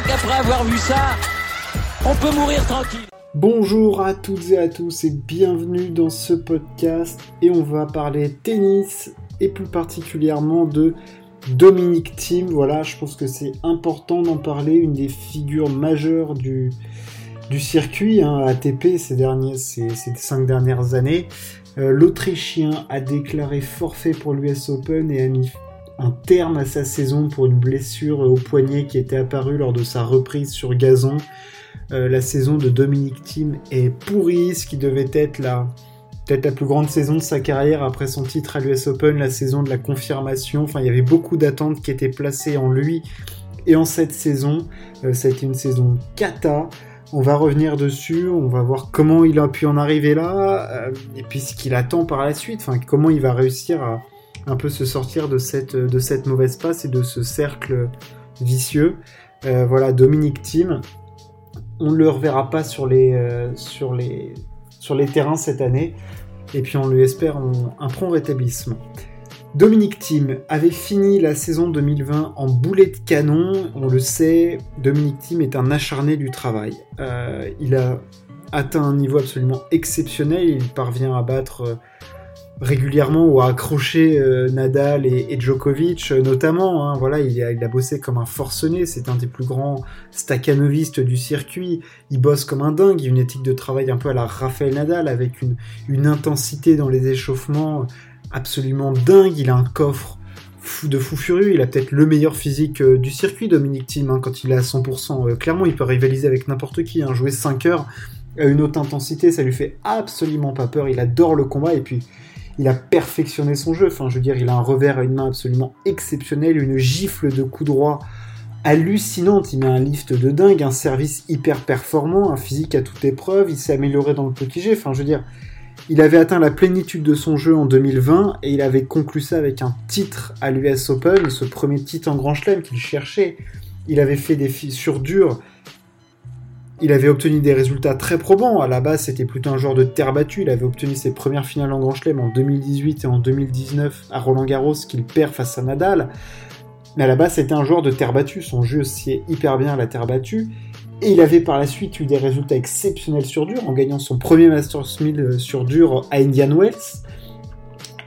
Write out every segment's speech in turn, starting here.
crois qu'après avoir vu ça, on peut mourir tranquille. Bonjour à toutes et à tous et bienvenue dans ce podcast et on va parler tennis et plus particulièrement de Dominique Thiem. Voilà, je pense que c'est important d'en parler, une des figures majeures du, circuit hein, ATP ces, derniers, ces, ces cinq dernières années. Euh, L'Autrichien a déclaré forfait pour l'US Open et a mis un terme à sa saison pour une blessure au poignet qui était apparue lors de sa reprise sur gazon. Euh, la saison de Dominique Thiem est pourrie, ce qui devait être la peut-être la plus grande saison de sa carrière après son titre à l'US Open, la saison de la confirmation. Enfin, il y avait beaucoup d'attentes qui étaient placées en lui et en cette saison. Euh, une saison cata. On va revenir dessus, on va voir comment il a pu en arriver là, euh, et puis ce qu'il attend par la suite, enfin comment il va réussir à un peu se sortir de cette, de cette mauvaise passe et de ce cercle vicieux. Euh, voilà, Dominique Thiem, on ne le reverra pas sur les, euh, sur, les, sur les terrains cette année, et puis on lui espère un, un prompt rétablissement. Dominique Thiem avait fini la saison 2020 en boulet de canon. On le sait, Dominique Thiem est un acharné du travail. Euh, il a atteint un niveau absolument exceptionnel. Il parvient à battre régulièrement ou à accrocher euh, Nadal et, Djokovic, euh, notamment. Hein. voilà, il a, il a, bossé comme un forcené. C'est un des plus grands staccanovistes du circuit. Il bosse comme un dingue. Il a une éthique de travail un peu à la Rafael Nadal, avec une, une intensité dans les échauffements absolument dingue. Il a un coffre de fou furieux. Il a peut-être le meilleur physique euh, du circuit, Dominique Thiem, hein, quand il est à 100%. Euh, clairement, il peut rivaliser avec n'importe qui. Hein. Jouer 5 heures à une haute intensité, ça lui fait absolument pas peur. Il adore le combat et puis il a perfectionné son jeu. Enfin, je veux dire, il a un revers à une main absolument exceptionnel, une gifle de coup droit hallucinante. Il met un lift de dingue, un service hyper performant, un physique à toute épreuve. Il s'est amélioré dans le petit jet. Enfin, je veux dire, il avait atteint la plénitude de son jeu en 2020 et il avait conclu ça avec un titre à l'US Open, ce premier titre en Grand Chelem qu'il cherchait. Il avait fait des sur dur. Il avait obtenu des résultats très probants. À la base, c'était plutôt un joueur de terre battue. Il avait obtenu ses premières finales en Grand Chelem en 2018 et en 2019 à Roland Garros qu'il perd face à Nadal. Mais à la base, c'était un joueur de terre battue. Son jeu sied hyper bien à la terre battue. Et il avait par la suite eu des résultats exceptionnels sur dur en gagnant son premier Masters 1000 sur dur à Indian Wells.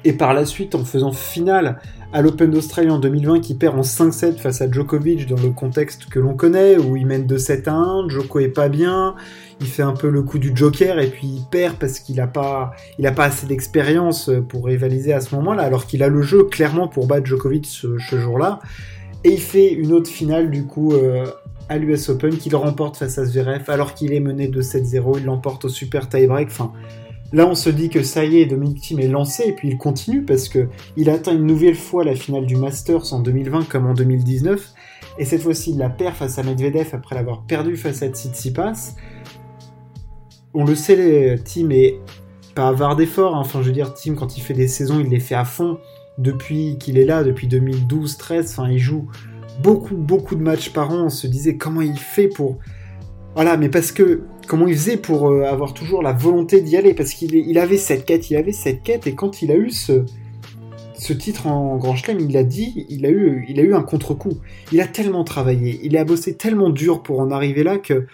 Et par la suite en faisant finale à l'Open d'Australie en 2020 qui perd en 5-7 face à Djokovic dans le contexte que l'on connaît où il mène 2-7 à 1, Djoko est pas bien, il fait un peu le coup du joker et puis il perd parce qu'il a pas il a pas assez d'expérience pour rivaliser à ce moment-là alors qu'il a le jeu clairement pour battre Djokovic ce, ce jour-là. Et il fait une autre finale du coup euh, à l'US Open qu'il remporte face à Zverev alors qu'il est mené de 7-0, il l'emporte au super tie-break. Enfin, là on se dit que ça y est, Dominic Thiem est lancé et puis il continue parce que il atteint une nouvelle fois la finale du Masters en 2020 comme en 2019 et cette fois-ci il la perd face à Medvedev après l'avoir perdu face à Tsitsipas. On le sait, Thiem est pas avare d'efforts. Hein. Enfin, je veux dire, Thiem quand il fait des saisons, il les fait à fond depuis qu'il est là, depuis 2012-13. Enfin, il joue beaucoup, beaucoup de matchs par an. On se disait comment il fait pour. Voilà, mais parce que. Comment il faisait pour euh, avoir toujours la volonté d'y aller? Parce qu'il il avait cette quête, il avait cette quête, et quand il a eu ce, ce titre en Grand Chelem, il l'a dit, il a eu, il a eu un contre-coup. Il a tellement travaillé, il a bossé tellement dur pour en arriver là que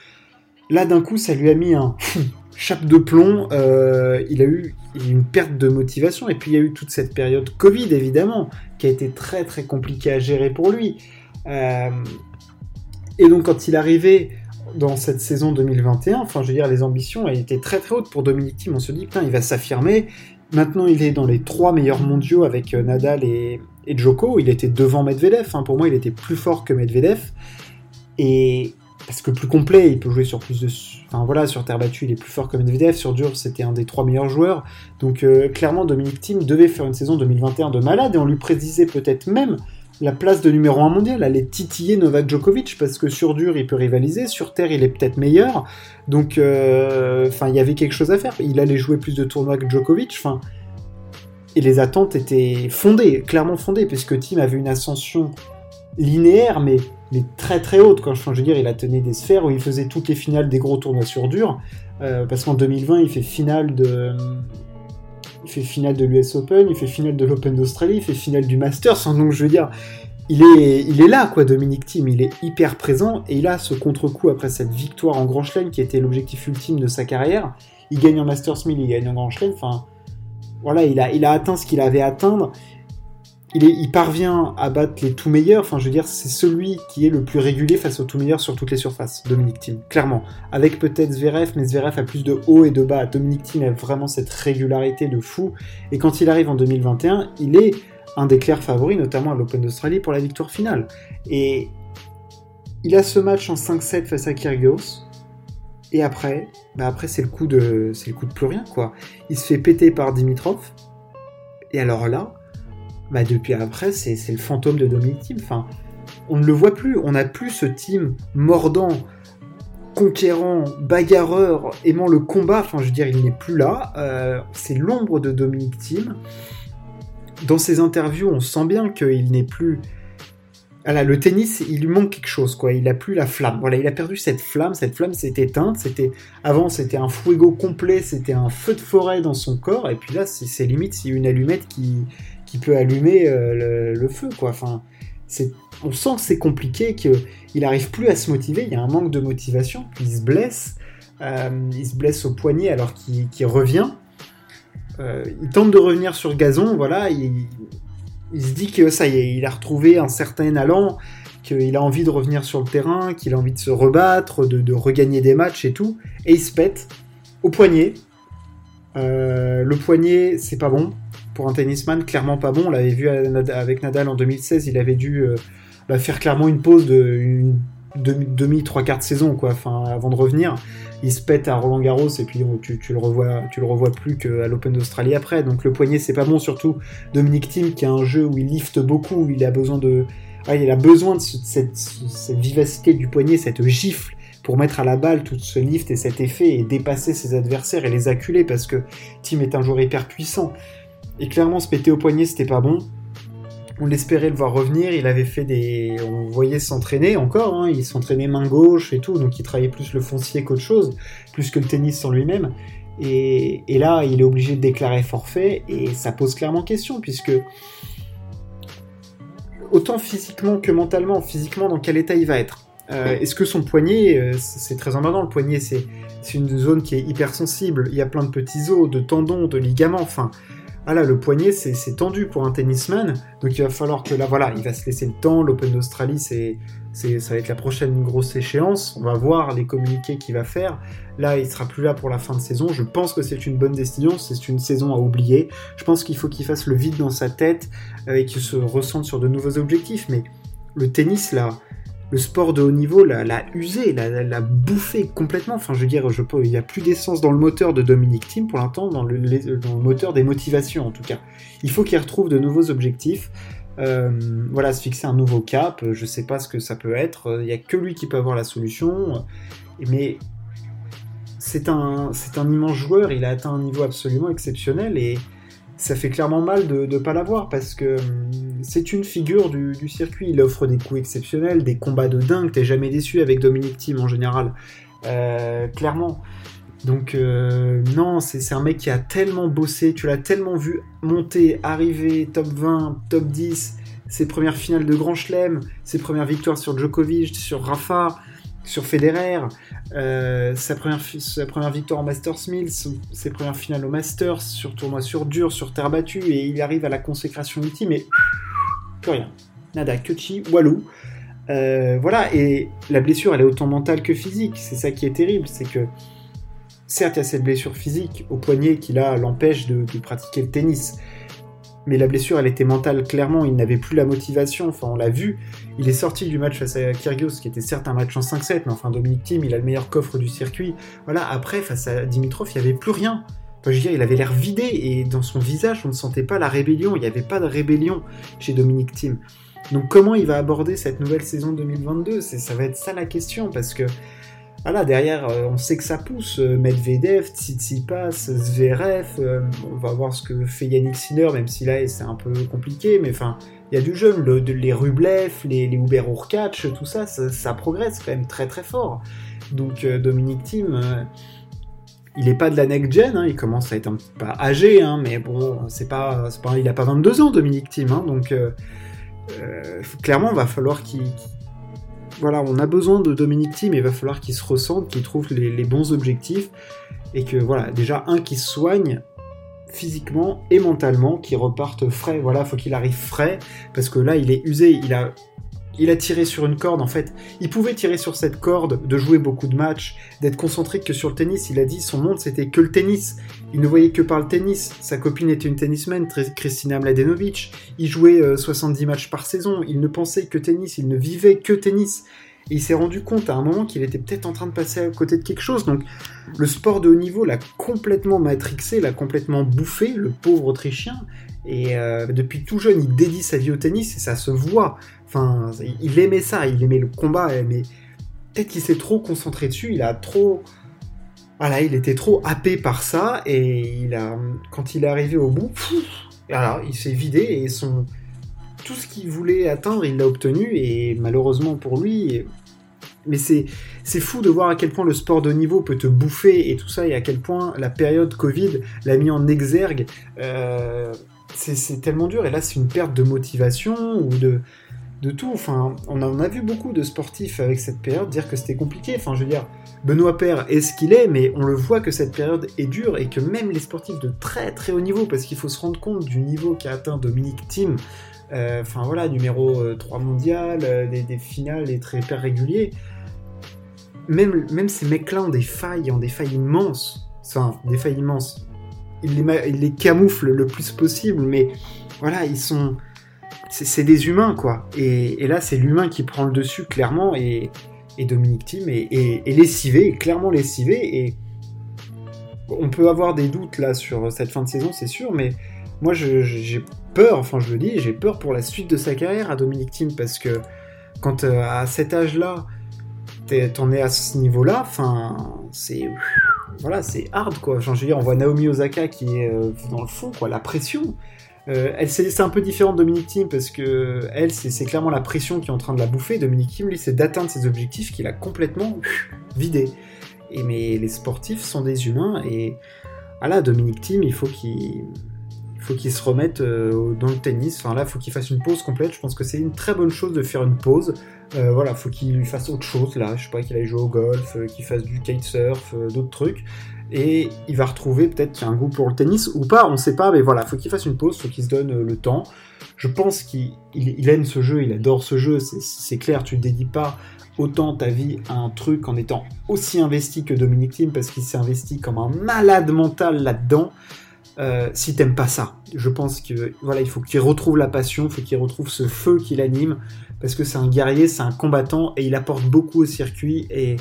là, d'un coup, ça lui a mis un chape de plomb. Euh, il a eu une perte de motivation, et puis il y a eu toute cette période Covid, évidemment, qui a été très très compliquée à gérer pour lui. Euh, et donc quand il arrivait dans cette saison 2021, enfin je veux dire les ambitions étaient très très hautes pour Dominique Thiem, on se dit putain il va s'affirmer, maintenant il est dans les trois meilleurs mondiaux avec euh, Nadal et, et Djoko, il était devant Medvedev, hein. pour moi il était plus fort que Medvedev, et parce que plus complet, il peut jouer sur plus de... Enfin voilà, sur terre battue il est plus fort que Medvedev, sur dur c'était un des trois meilleurs joueurs, donc euh, clairement Dominique Thiem devait faire une saison 2021 de malade, et on lui prédisait peut-être même la place de numéro 1 mondial, aller titiller Novak Djokovic, parce que sur dur, il peut rivaliser, sur terre, il est peut-être meilleur. Donc, euh, enfin, il y avait quelque chose à faire. Il allait jouer plus de tournois que Djokovic. Enfin, et les attentes étaient fondées, clairement fondées, puisque Tim avait une ascension linéaire, mais, mais très très haute. Quand je veux dire, il a tenu des sphères où il faisait toutes les finales des gros tournois sur dur. Euh, parce qu'en 2020, il fait finale de il fait finale de l'US Open, il fait finale de l'Open d'Australie, il fait finale du Masters. Donc je veux dire, il est, là, quoi, Dominique Thiem. Il est hyper présent et il a ce contre-coup après cette victoire en Grand Chelem qui était l'objectif ultime de sa carrière. Il gagne en Masters 1000, il gagne en Grand Chelem. Enfin, voilà, il a, il a atteint ce qu'il avait à atteindre. Il, parvient à battre les tout meilleurs. Enfin, je veux dire, c'est celui qui est le plus régulier face aux tout meilleurs sur toutes les surfaces, Dominique Thiem, clairement. Avec peut-être Zverev, mais Zverev a plus de haut et de bas. Dominique Thiem a vraiment cette régularité de fou. Et quand il arrive en 2021, il est un des clairs favoris, notamment à l'Open d'Australie, pour la victoire finale. Et il a ce match en 5-7 face à Kyrgios. Et après, bah après c'est le coup de, c'est le coup de plus rien quoi. Il se fait péter par Dimitrov. Et alors là, bah depuis après, c'est, le fantôme de Dominic Thiem. Enfin, on ne le voit plus. On n'a plus ce team mordant, conquérant, bagarreur, aimant le combat. Enfin, je veux dire, il n'est plus là. Euh, c'est l'ombre de Dominic Thiem dans ses interviews, on sent bien qu'il n'est plus. Voilà, le tennis, il lui manque quelque chose, quoi. Il a plus la flamme. Voilà, il a perdu cette flamme. Cette flamme s'est éteinte. C'était avant, c'était un fuego complet. C'était un feu de forêt dans son corps. Et puis là, c'est limite, c'est une allumette qui, qui peut allumer euh, le, feu, quoi. Enfin, c'est, on sent que c'est compliqué, qu'il n'arrive plus à se motiver. Il y a un manque de motivation. Il se blesse. Euh, il se blesse au poignet alors qu'il revient. Euh, il tente de revenir sur gazon, voilà, il, se dit que ça y est, il a retrouvé un certain allant, qu'il a envie de revenir sur le terrain, qu'il a envie de se rebattre, de, regagner des matchs et tout, et il se pète au poignet. Le poignet, c'est pas bon pour un tennisman, clairement pas bon. On l'avait vu avec Nadal en 2016, il avait dû euh, bah, faire clairement une pause de une demi, trois quarts de saison, quoi, avant de revenir il se pète à Roland Garros et puis tu, le revois, tu le revois plus qu'à l'Open d'Australie après. Donc le poignet c'est pas bon, surtout Dominique Thiem qui a un jeu où il lifte beaucoup, où il a besoin de, il a besoin de cette, vivacité du poignet, cette gifle pour mettre à la balle tout ce lift et cet effet et dépasser ses adversaires et les acculer parce que Thiem est un joueur hyper puissant. Et clairement se péter au poignet c'était pas bon on espérait le voir revenir. Il avait fait des. On voyait s'entraîner encore. Hein. Il s'entraînait main gauche et tout. Donc il travaillait plus le foncier qu'autre chose. Plus que le tennis en lui-même. Et, là, il est obligé de déclarer forfait. Et ça pose clairement question. Puisque. Autant physiquement que mentalement. Physiquement, dans quel état il va être euh, Est-ce que son poignet. Euh, c'est très important. Le poignet, c'est une zone qui est hyper sensible. Il y a plein de petits os, de tendons, de ligaments. Enfin ah là, le poignet, c'est tendu pour un tennisman, donc il va falloir que là, voilà, il va se laisser le temps. L'Open d'Australie, c'est ça va être la prochaine grosse échéance. On va voir les communiqués qu'il va faire. Là, il sera plus là pour la fin de saison. Je pense que c'est une bonne décision. C'est une saison à oublier. Je pense qu'il faut qu'il fasse le vide dans sa tête et qu'il se ressente sur de nouveaux objectifs. Mais le tennis, là, le sport de haut niveau l'a usé, l'a bouffé complètement. Enfin, je veux dire, il n'y a plus d'essence dans le moteur de Dominique Thiem pour l'instant, dans, le, moteur des motivations en tout cas. Il faut qu'il retrouve de nouveaux objectifs. Euh, voilà, se fixer un nouveau cap. Je ne sais pas ce que ça peut être. Il n'y a que lui qui peut avoir la solution. Mais c'est un, un immense joueur. Il a atteint un niveau absolument exceptionnel et ça fait clairement mal de ne pas l'avoir parce que hum, c'est une figure du, circuit. Il offre des coups exceptionnels, des combats de dingue. T'es jamais déçu avec Dominique Thiem en général. Euh, clairement. Donc euh, non, c'est un mec qui a tellement bossé, tu l'as tellement vu monter, arriver, top 20, top 10, ses premières finales de Grand Chelem, ses premières victoires sur Djokovic, sur Rafa, sur Federer, euh, sa, première, victoire en Masters 1000, ses premières finales au Masters, sur tournoi sur dur, sur terre battue, et il arrive à la consécration ultime, et plus rien. Nada, Kuchi, Walou. Euh, voilà, et la blessure, elle est autant mentale que physique. C'est ça qui est terrible, c'est que certes, il y a cette blessure physique au poignet qui là l'empêche de, pratiquer le tennis. Mais la blessure, elle était mentale, clairement. Il n'avait plus la motivation. Enfin, on l'a vu. Il est sorti du match face à Kyrgios, qui était certes un match en 5-7, mais enfin, Dominique Thiem, il a le meilleur coffre du circuit. Voilà, après, face à Dimitrov, il n'y avait plus rien. Enfin, je veux dire, il avait l'air vidé, et dans son visage, on ne sentait pas la rébellion. Il n'y avait pas de rébellion chez Dominique Thiem. Donc, comment il va aborder cette nouvelle saison 2022 Ça va être ça la question, parce que voilà, derrière, euh, on sait que ça pousse. Euh, Medvedev, Tsitsipas, Zverev, euh, on va voir ce que fait Yannick Sinner, même si là, c'est un peu compliqué, mais enfin, il y a du jeune, les Rublev, les, les Uber tout ça, ça, progresse quand même très très fort. Donc Dominique Thiem, il est pas de la next gen, hein, il commence à être un peu âgé, hein, mais bon, c'est pas, il a pas 22 ans Dominique Thiem, hein, donc clairement, va falloir qu'il voilà, on a besoin de Dominique Thiem, il va falloir qu'il se ressente, qu'il trouve les, bons objectifs, et que voilà, déjà un qui soigne physiquement et mentalement, qui reparte frais. Voilà, faut qu'il arrive frais, parce que là, il est usé, il a il a tiré sur une corde en fait. Il pouvait tirer sur cette corde, de jouer beaucoup de matchs, d'être concentré que sur le tennis. Il a dit son monde c'était que le tennis. Il ne voyait que par le tennis. Sa copine était une tennisman, Christina Mladenovic. Il jouait 70 euh, matchs par saison. Il ne pensait que tennis. Il ne vivait que tennis. Il s'est rendu compte à un moment qu'il était peut-être en train de passer à côté de quelque chose. Donc le sport de haut niveau l'a complètement matrixé, l'a complètement bouffé, le pauvre Autrichien. Et euh, depuis tout jeune, il dédie sa vie au tennis et ça se voit. Enfin, il aimait ça, il aimait le combat, mais peut-être qu'il s'est trop concentré dessus, il a trop... Voilà, il était trop happé par ça, et il a, quand il est arrivé au bout, il s'est vidé, et son... tout ce qu'il voulait atteindre, il l'a obtenu, et malheureusement pour lui... Mais c'est, fou de voir à quel point le sport de niveau peut te bouffer et tout ça, et à quel point la période Covid l'a mis en exergue. Euh, c'est, tellement dur, et là c'est une perte de motivation ou de, de tout. Enfin, on en a vu beaucoup de sportifs avec cette période dire que c'était compliqué. Enfin, je veux dire, Benoît Père est ce qu'il est, mais on le voit que cette période est dure et que même les sportifs de très très haut niveau, parce qu'il faut se rendre compte du niveau qu'a atteint Dominique Thiem, enfin voilà, numéro 3 euh, mondial, euh, des, finales, des très hyper réguliers, même, ces mecs-là ont des failles, ont des failles immenses. Enfin, des failles immenses. Ils les, camouflent le plus possible, mais voilà, ils sont c'est des humains, quoi. Et, là, c'est l'humain qui prend le dessus, clairement, et, Dominique Thiem est, lessivé, clairement lessivé, et on peut avoir des doutes, là, sur cette fin de saison, c'est sûr, mais moi, j'ai peur, enfin, je le dis, j'ai peur pour la suite de sa carrière à Dominique Thiem, parce que quand euh, à cet âge-là, t'en es à ce niveau-là, enfin, c'est voilà, c'est hard quoi. Je veux dire, on voit Naomi Osaka qui est euh, dans le fond, quoi, la pression. Euh, elle, c'est un peu différent de Dominique Thiem parce que elle, c'est clairement la pression qui est en train de la bouffer. Dominique Thiem, lui, c'est d'atteindre ses objectifs qu'il a complètement vidé. Et mais les sportifs sont des humains et voilà, Dominique Thiem, il faut qu'il faut qu'il se remette euh, dans le tennis. Enfin là, faut qu'il fasse une pause complète. Je pense que c'est une très bonne chose de faire une pause. Euh, voilà, faut qu'il fasse autre chose là. Je sais pas qu'il aille jouer au golf, qu'il fasse du kitesurf, d'autres trucs et il va retrouver peut-être qu'il a un goût pour le tennis ou pas, on sait pas, mais voilà, faut qu'il fasse une pause, faut qu'il se donne euh, le temps. Je pense qu'il aime ce jeu, il adore ce jeu, c'est clair, tu ne dédies pas autant ta vie à un truc en étant aussi investi que Dominique Thiem parce qu'il s'est investi comme un malade mental là-dedans. Euh, si t'aimes pas ça, je pense que voilà, il faut qu'il retrouve la passion, il faut qu'il retrouve ce feu qui l'anime parce que c'est un guerrier, c'est un combattant et il apporte beaucoup au circuit et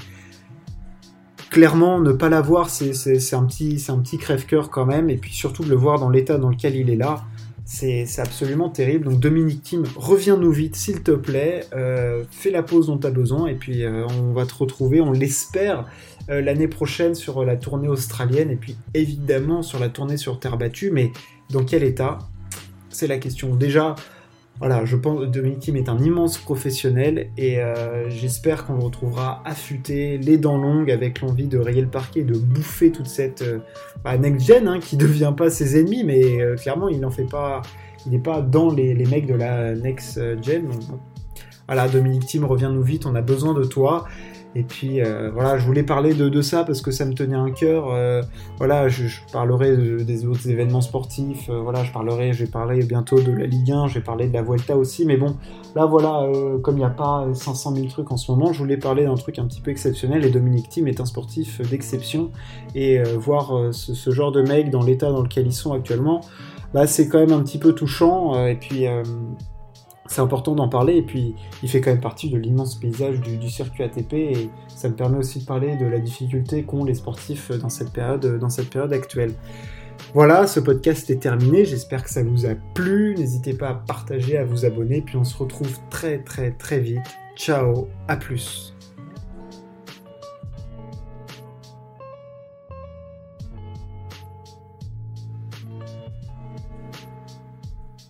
clairement, ne pas l'avoir, c'est un petit, un petit crève-cœur quand même. Et puis surtout de le voir dans l'état dans lequel il est là, c'est absolument terrible. Donc Dominique Thiem, reviens-nous vite, s'il te plaît. Euh, fais la pause dont tu as besoin. Et puis euh, on va te retrouver, on l'espère, euh, l'année prochaine sur la tournée australienne. Et puis évidemment sur la tournée sur terre battue. Mais dans quel état? C'est la question. Déjà, voilà, je pense que Dominique Thiem est un immense professionnel et euh, j'espère qu'on le retrouvera affûté, les dents longues, avec l'envie de rayer le parquet, de bouffer toute cette euh, bah, next-gen hein, qui ne devient pas ses ennemis, mais euh, clairement il n'en fait pas, il n'est pas dans les, mecs de la next-gen. Voilà, Dominique Thiem, reviens-nous vite, on a besoin de toi. Et puis euh, voilà, je voulais parler de, ça parce que ça me tenait un cœur. Euh, voilà, je, parlerai des autres événements sportifs. Euh, voilà, je parlerai, je vais parler bientôt de la Ligue 1, je vais parler de la Vuelta aussi. Mais bon, là voilà, comme il n'y a pas 500 000 trucs en ce moment, je voulais parler d'un truc un petit peu exceptionnel. Et Dominique Thiem est un sportif d'exception. Et voir ce, genre de mec dans l'état dans lequel ils sont actuellement, bah, c'est quand même un petit peu touchant. et puis c'est important d'en parler et puis il fait quand même partie de l'immense paysage du, circuit ATP et ça me permet aussi de parler de la difficulté qu'ont les sportifs dans cette période, dans cette période actuelle. Voilà, ce podcast est terminé, j'espère que ça vous a plu, n'hésitez pas à partager, à vous abonner, puis on se retrouve très très très vite. Ciao, à plus